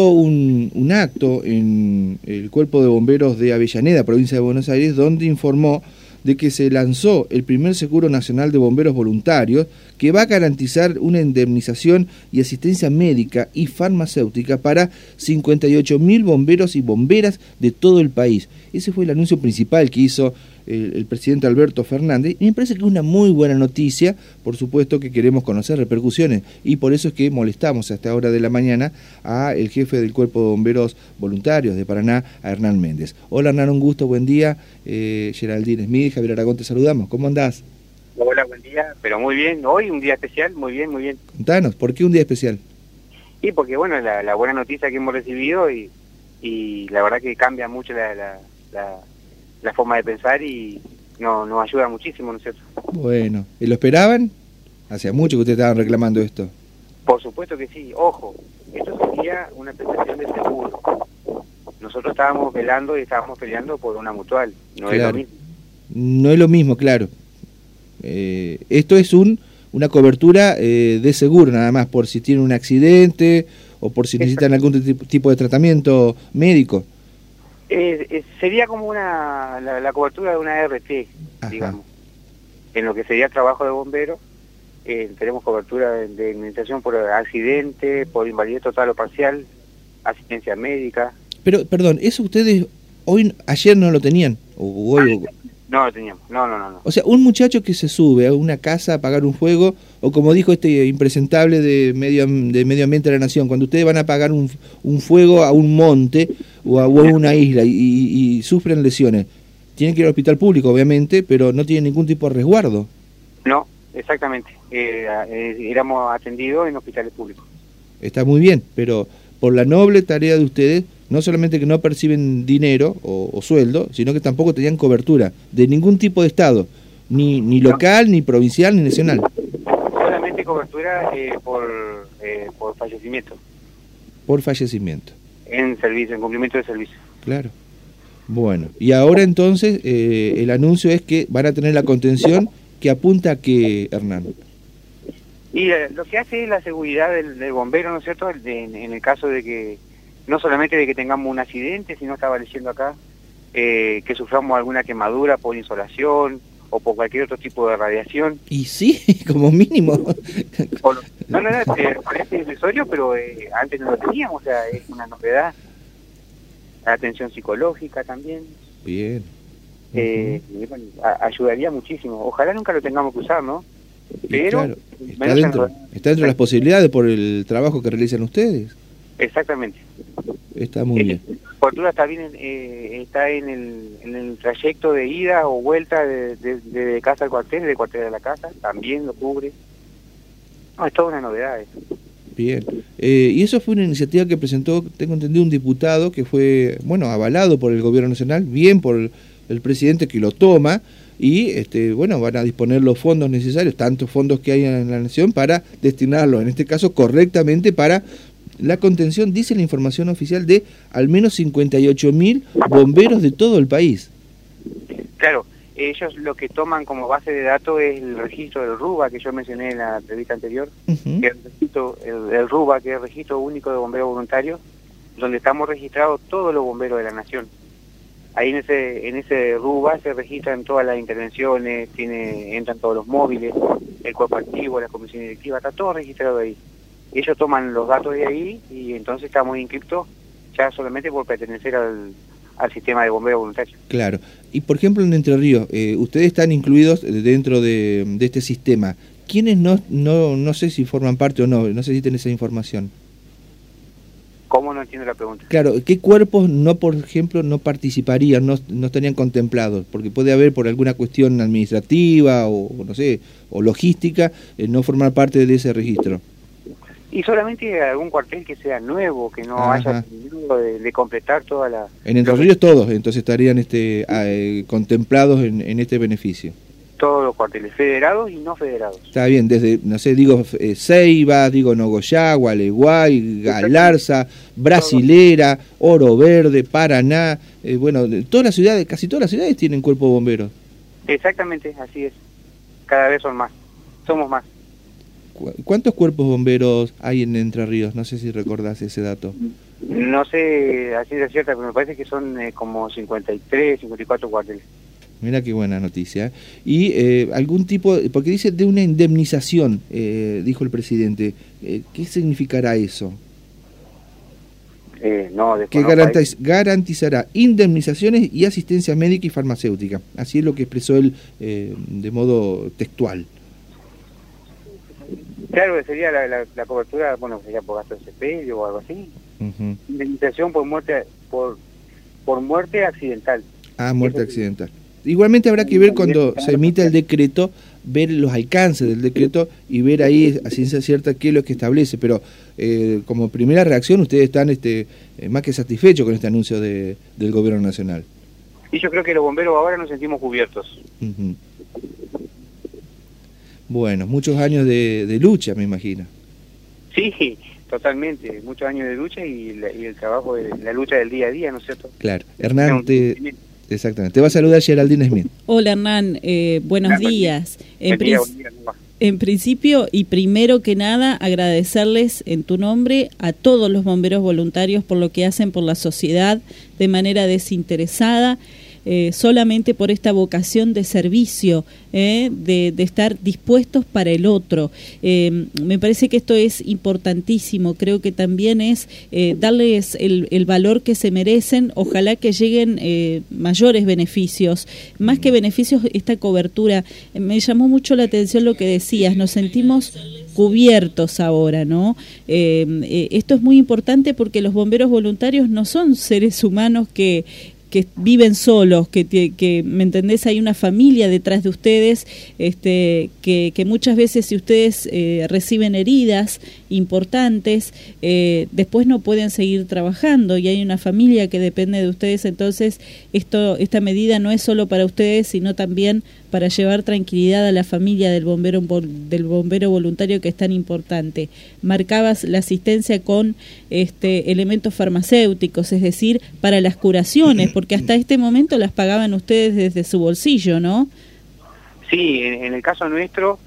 Un, un, acto en el Cuerpo de Bomberos de Avellaneda, provincia de Buenos Aires, donde informó de que se lanzó el primer seguro nacional de bomberos voluntarios que va a garantizar una indemnización y asistencia médica y farmacéutica para 58.000 bomberos y bomberas de todo el país. Ese fue el anuncio principal que hizo el, el, presidente Alberto Fernández y me parece que es una muy buena noticia, por supuesto que queremos conocer repercusiones y por eso es que molestamos a esta hora de la mañana a el jefe del Cuerpo de Bomberos Voluntarios de Paraná, a Hernán Méndez. Hola Hernán, un gusto, buen día. Eh, Geraldine Smith, Javier Aragón, te saludamos. ¿Cómo andás? Hola, buen día, pero muy bien. Hoy un día especial, muy bien, muy bien. Contanos, ¿por qué un día especial? Y porque, bueno, la, la buena noticia que hemos recibido y, y la verdad que cambia mucho la, la, la, la forma de pensar y no, nos ayuda muchísimo, ¿no es cierto? Bueno, ¿y lo esperaban? Hacía mucho que ustedes estaban reclamando esto. Por supuesto que sí. Ojo, esto sería una prestación de seguro. Nosotros estábamos velando y estábamos peleando por una mutual. No claro. es lo mismo. No es lo mismo, claro. Eh, esto es un una cobertura eh, de seguro nada más, por si tienen un accidente o por si necesitan algún tipo de tratamiento médico. Eh, eh, sería como una la, la, cobertura de una RT, Ajá. digamos. En lo que sería trabajo de bombero, eh, tenemos cobertura de, de indemnización por accidente, por invalidez total o parcial, asistencia médica. Pero, perdón, ¿eso ustedes hoy, ayer no lo tenían? O hoy, ah, no lo teníamos, no, no, no, no. O sea, un muchacho que se sube a una casa a apagar un fuego, o como dijo este impresentable de medio, de medio ambiente de la nación, cuando ustedes van a apagar un, un fuego a un monte o a, o a una isla y, y, y, sufren lesiones, tienen que ir al hospital público, obviamente, pero no tienen ningún tipo de resguardo. No, exactamente. Eh, eh, éramos atendidos en hospitales públicos. Está muy bien, pero por la noble tarea de ustedes, no solamente que no perciben dinero o, o, sueldo, sino que tampoco tenían cobertura de ningún tipo de Estado, ni, ni local, ni provincial, ni nacional. Solamente cobertura eh, por, eh, por fallecimiento. Por fallecimiento. En servicio, en cumplimiento de servicio. Claro. Bueno, y ahora entonces eh, el anuncio es que van a tener la contención que apunta a que, Hernán. Y eh, lo que hace es la seguridad del, del bombero, ¿no es cierto? De, en, en el caso de que no solamente de que tengamos un accidente, sino estaba leyendo acá, eh, que suframos alguna quemadura por insolación o por cualquier otro tipo de radiación. Y sí, como mínimo. O, no, no, no, eh, parece irrisorio, pero eh, antes no lo teníamos, o sea, es una novedad. La atención psicológica también. Bien. Eh, uh -huh. bueno, a, ayudaría muchísimo. Ojalá nunca lo tengamos que usar, ¿no? Pero claro, está, dentro, está dentro de las posibilidades por el trabajo que realizan ustedes. Exactamente. Está muy bien. La cobertura está bien, eh, está en el, en el trayecto de ida o vuelta de, de, de, casa al cuartel, de cuartel a la casa, también lo cubre. No, es toda una novedad eso. Bien. Eh, y eso fue una iniciativa que presentó, tengo entendido, un diputado que fue, bueno, avalado por el gobierno nacional, bien por el, el presidente que lo toma, y este, bueno, van a disponer los fondos necesarios, tantos fondos que hay en la nación, para destinarlos, en este caso, correctamente para la contención, dice la información oficial, de al menos 58 mil bomberos de todo el país. Claro, ellos lo que toman como base de datos es el registro del RUBA que yo mencioné en la entrevista anterior, uh -huh. que es el, registro, el, el, RUBA, que es el registro único de bomberos voluntarios, donde estamos registrados todos los bomberos de la nación. Ahí en ese, en ese RUBA se registran todas las intervenciones, tiene, entran todos los móviles, el cuerpo activo, la comisión directiva, está todo registrado ahí ellos toman los datos de ahí y entonces estamos inscriptos ya solamente por pertenecer al, al sistema de bombeo voluntario. Claro. Y por ejemplo en Entre Ríos, eh, ustedes están incluidos dentro de, de este sistema. ¿Quiénes no, no, no sé si forman parte o no? No sé si tienen esa información. ¿Cómo no entiendo la pregunta? Claro, ¿qué cuerpos no, por ejemplo, no participarían, no, no estarían contemplados? Porque puede haber por alguna cuestión administrativa o, no sé, o logística, eh, no formar parte de ese registro. Y solamente algún cuartel que sea nuevo, que no Ajá. haya terminado de, de, completar toda la... En Entre Ríos todos, entonces estarían este, eh, contemplados en, en, este beneficio. Todos los cuarteles, federados y no federados. Está bien, desde, no sé, digo eh, Ceiba, digo Nogoyá, Gualeguay, Galarza, Brasilera, Oro Verde, Paraná, eh, bueno, todas las ciudades, casi todas las ciudades tienen cuerpo de bomberos. Exactamente, así es. Cada vez son más, somos más. ¿Cuántos cuerpos bomberos hay en Entre Ríos? No sé si recordás ese dato. No sé así de cierta, pero me parece que son eh, como 53, 54 cuarteles. Mira qué buena noticia. Y eh, algún tipo, porque dice de una indemnización, eh, dijo el presidente. ¿Qué significará eso? no, que garantizará indemnizaciones y asistencia médica y farmacéutica. Así es lo que expresó él de modo textual. Claro, sería la, la, cobertura, bueno, sería por gasto de sepelio o algo así. Indemnización por muerte por por muerte accidental. Ah, muerte accidental. Igualmente habrá que ver cuando se emita el decreto, ver los alcances del decreto y ver ahí a ciencia cierta qué es lo que establece. Pero eh, como primera reacción, ustedes están este, eh, más que satisfechos con este anuncio de, del Gobierno Nacional. Y yo creo que los bomberos ahora nos sentimos cubiertos. Bueno, muchos años de, de lucha, me imagino. Sí, Totalmente, muchos años de lucha y, el trabajo de la lucha del día a día, ¿no es cierto? Claro. Hernán, te, exactamente. Te va a saludar Geraldine Smith. Hola Hernán, eh, buenos días. En, en principio y primero que nada agradecerles en tu nombre a todos los bomberos voluntarios por lo que hacen por la sociedad de manera desinteresada eh, solamente por esta vocación de servicio, eh, de, estar dispuestos para el otro. Eh, me parece que esto es importantísimo, creo que también es darles el, valor que se merecen, ojalá que lleguen mayores beneficios, más que beneficios, esta cobertura. Me llamó mucho la atención lo que decías, nos sentimos cubiertos ahora, ¿no? esto es muy importante porque los bomberos voluntarios no son seres humanos que que viven solos, que, que, ¿me entendés? Hay una familia detrás de ustedes, este, que, que muchas veces si ustedes eh, reciben heridas importantes, eh, después no pueden seguir trabajando y hay una familia que depende de ustedes, entonces esto, esta medida no es solo para ustedes, sino también para llevar tranquilidad a la familia del bombero, del bombero voluntario que es tan importante. Marcabas la asistencia con este, elementos farmacéuticos, es decir, para las curaciones, porque hasta este momento las pagaban ustedes desde su bolsillo, ¿no? Sí, en, el caso nuestro,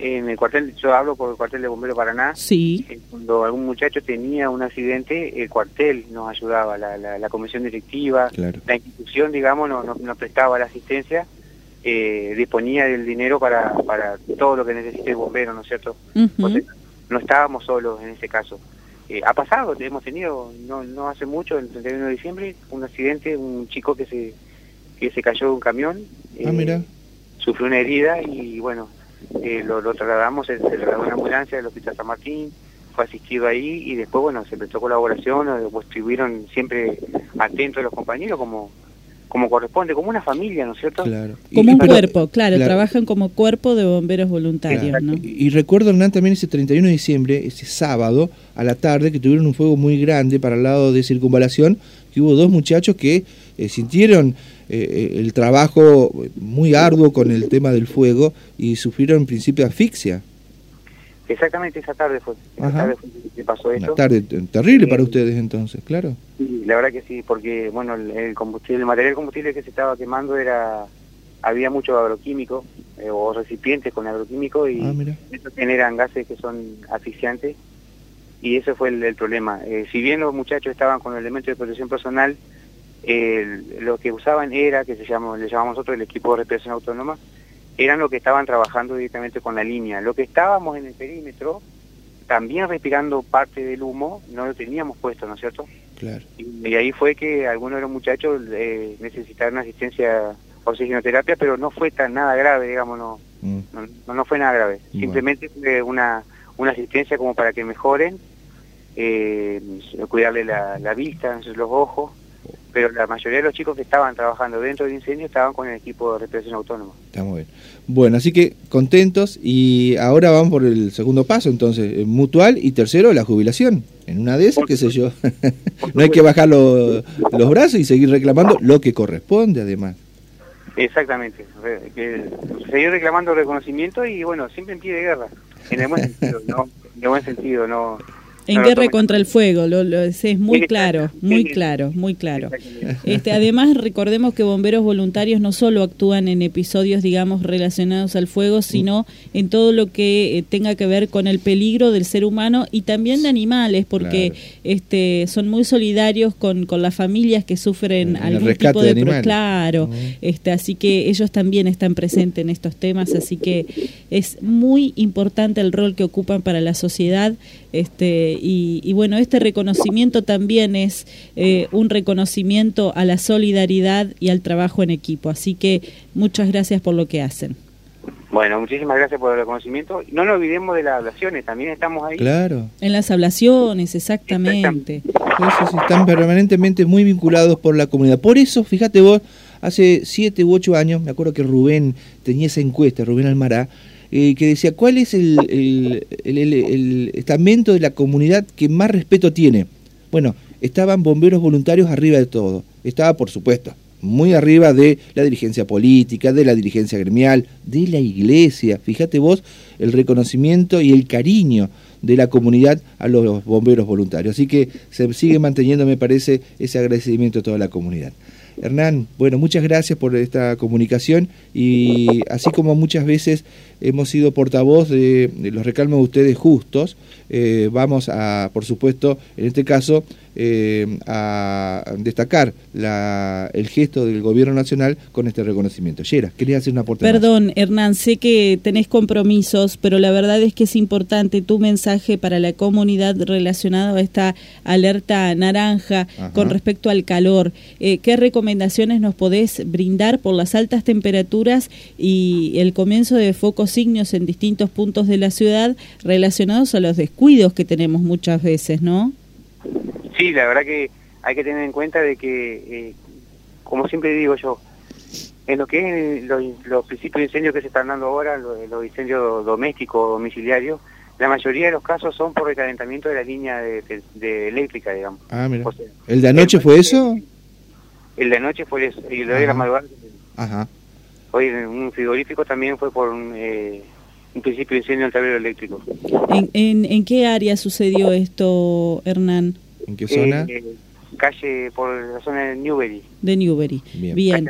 en el cuartel, yo hablo por el cuartel de Bombero Paraná. Sí. Eh, cuando algún muchacho tenía un accidente, el cuartel nos ayudaba, la, la, comisión directiva, la institución, digamos, nos, nos prestaba la asistencia eh, disponía del dinero para, para todo lo que necesite el bombero, ¿no es cierto? no estábamos solos en ese caso. Eh, ha pasado, hemos tenido, no, no hace mucho, el 31 de diciembre, un accidente, un chico que se, que se cayó de un camión, ah, mira. Eh, sufrió una herida y bueno, eh, lo, lo, trasladamos, se, se trasladó una ambulancia del Hospital San Martín, fue asistido ahí y después, bueno, se prestó colaboración, pues estuvieron siempre atentos los compañeros como como corresponde, como una familia, ¿no es cierto? Claro. Como un cuerpo, claro, trabajan como cuerpo de bomberos voluntarios, ¿no? Y, recuerdo, Hernán, también ese 31 de diciembre, ese sábado, a la tarde, que tuvieron un fuego muy grande para el lado de circunvalación, que hubo dos muchachos que eh, sintieron eh, eh, el trabajo muy arduo con el tema del fuego y sufrieron en principio asfixia. Exactamente esa tarde fue, esa tarde fue que pasó esto. Una tarde terrible para ustedes entonces, claro. Sí, la verdad que sí, porque bueno, el, combustible, el material combustible que se estaba quemando era había mucho agroquímico eh, o recipientes con agroquímico y ah, eso generan gases que son asfixiantes y ese fue el, problema. Eh, si bien los muchachos estaban con elementos de protección personal, lo que usaban era, que se llama, le llamamos nosotros el equipo de respiración autónoma, eran los que estaban trabajando directamente con la línea. Lo que estábamos en el perímetro, también respirando parte del humo, no lo teníamos puesto, ¿no es cierto? Claro. Y, ahí fue que algunos de los muchachos eh, necesitaron asistencia oxigenoterapia, pero no fue tan nada grave, digamos, no, mm. no, fue nada grave. Simplemente fue una, una asistencia como para que mejoren, eh, cuidarle la, la vista, los ojos, pero la mayoría de los chicos que estaban trabajando dentro del incendio estaban con el equipo de represión autónoma. Está muy bien. Bueno, así que contentos y ahora vamos por el segundo paso, entonces, eh, mutual y tercero, la jubilación. En una de esas, qué sé yo, no hay que bajar los brazos y seguir reclamando lo que corresponde además. Exactamente, seguir reclamando reconocimiento y bueno, siempre en pie de guerra, en el buen sentido, ¿no? En el buen sentido, no En guerra contra el fuego, lo, es muy claro, muy claro, muy claro. Este, además, recordemos que bomberos voluntarios no solo actúan en episodios, digamos, relacionados al fuego, sino en todo lo que eh, tenga que ver con el peligro del ser humano y también de animales, porque este, son muy solidarios con, con las familias que sufren algún tipo de, de claro, este, así que ellos también están presentes en estos temas, así que es muy importante el rol que ocupan para la sociedad, este y, bueno, este reconocimiento también es eh, un reconocimiento a la solidaridad y al trabajo en equipo. Así que muchas gracias por lo que hacen. Bueno, muchísimas gracias por el reconocimiento. No nos olvidemos de las ablaciones, también estamos ahí. Claro. En las ablaciones, exactamente. están permanentemente muy vinculados por la comunidad. Por eso, fíjate vos, hace siete u ocho años, me acuerdo que Rubén tenía esa encuesta, Rubén Almará, eh, que decía, ¿cuál es el, el, estamento de la comunidad que más respeto tiene? Bueno, estaban bomberos voluntarios arriba de todo. Estaba, por supuesto, muy arriba de la dirigencia política, de la dirigencia gremial, de la iglesia. Fíjate vos el reconocimiento y el cariño de la comunidad a los bomberos voluntarios. Así que se sigue manteniendo, me parece, ese agradecimiento a toda la comunidad. Hernán, bueno, muchas gracias por esta comunicación y así como muchas veces hemos sido portavoz de, los recalmos de ustedes justos, eh, vamos a, por supuesto, en este caso, eh, a destacar la, el gesto del gobierno nacional con este reconocimiento. Yera, quería hacer una aportación. Perdón, Hernán, sé que tenés compromisos, pero la verdad es que es importante tu mensaje para la comunidad relacionado a esta alerta naranja con respecto al calor. Eh, ¿Qué recomendaciones nos podés brindar por las altas temperaturas y el comienzo de focos signos en distintos puntos de la ciudad relacionados a los descuidos que tenemos muchas veces, ¿no? Sí, la verdad que hay que tener en cuenta de que, eh, como siempre digo yo, en lo que es los, principios de incendio que se están dando ahora, los, incendios domésticos, domiciliarios, la mayoría de los casos son por recalentamiento de la línea de, eléctrica, digamos. Ah, mira. ¿El de anoche fue eso? El de anoche fue eso, y lo de la madrugada. Ajá. Hoy un frigorífico también fue por un, eh, principio de incendio en el tablero eléctrico. ¿En, en, qué área sucedió esto, Hernán? ¿En qué zona? Eh, calle, por la zona de Newbery. De Newbery, bien.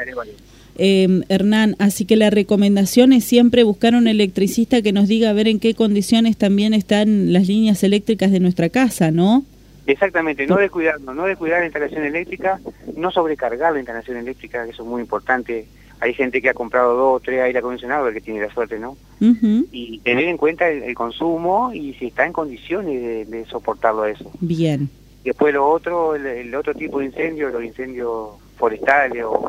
Em, Hernán, así que la recomendación es siempre buscar un electricista que nos diga a ver en qué condiciones también están las líneas eléctricas de nuestra casa, ¿no? Exactamente, no descuidarnos, no descuidar la instalación eléctrica, no sobrecargar la instalación eléctrica, que eso es muy importante. Hay gente que ha comprado dos o tres aire acondicionados, que tiene la suerte, ¿no? Y tener en cuenta el, consumo y si está en condiciones de, de soportarlo eso. Bien. Después lo otro, el, otro tipo de incendios, los incendios forestales o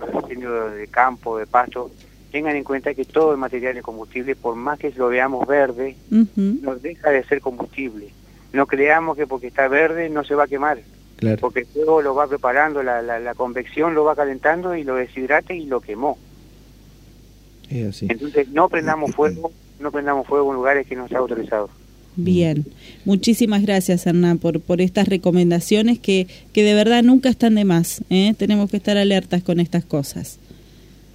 los incendios de campo, de pasto, tengan en cuenta que todo el material de combustible, por más que lo veamos verde, no deja de ser combustible. No creamos que porque está verde no se va a quemar. Porque el fuego lo va preparando, la, la, convección lo va calentando y lo deshidrate y lo quemó. Entonces no prendamos fuego, no prendamos fuego en lugares que no está autorizado. Bien, muchísimas gracias Hernán por, por estas recomendaciones que, que de verdad nunca están de más. ¿eh? Tenemos que estar alertas con estas cosas.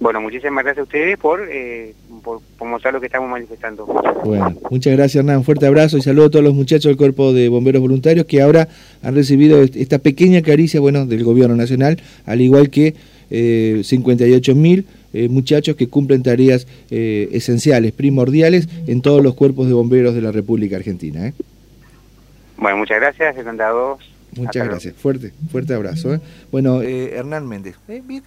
Bueno, muchísimas gracias a ustedes por, eh, por, mostrar lo que estamos manifestando. Bueno, muchas gracias Hernán, un fuerte abrazo y saludo a todos los muchachos del Cuerpo de Bomberos Voluntarios que ahora han recibido esta pequeña caricia bueno, del Gobierno Nacional, al igual que eh, 58 mil eh, muchachos que cumplen tareas eh, esenciales, primordiales en todos los cuerpos de bomberos de la República Argentina. ¿eh? Bueno, muchas gracias, Hernán Muchas gracias, fuerte, fuerte abrazo. Bueno, Hernán Méndez, también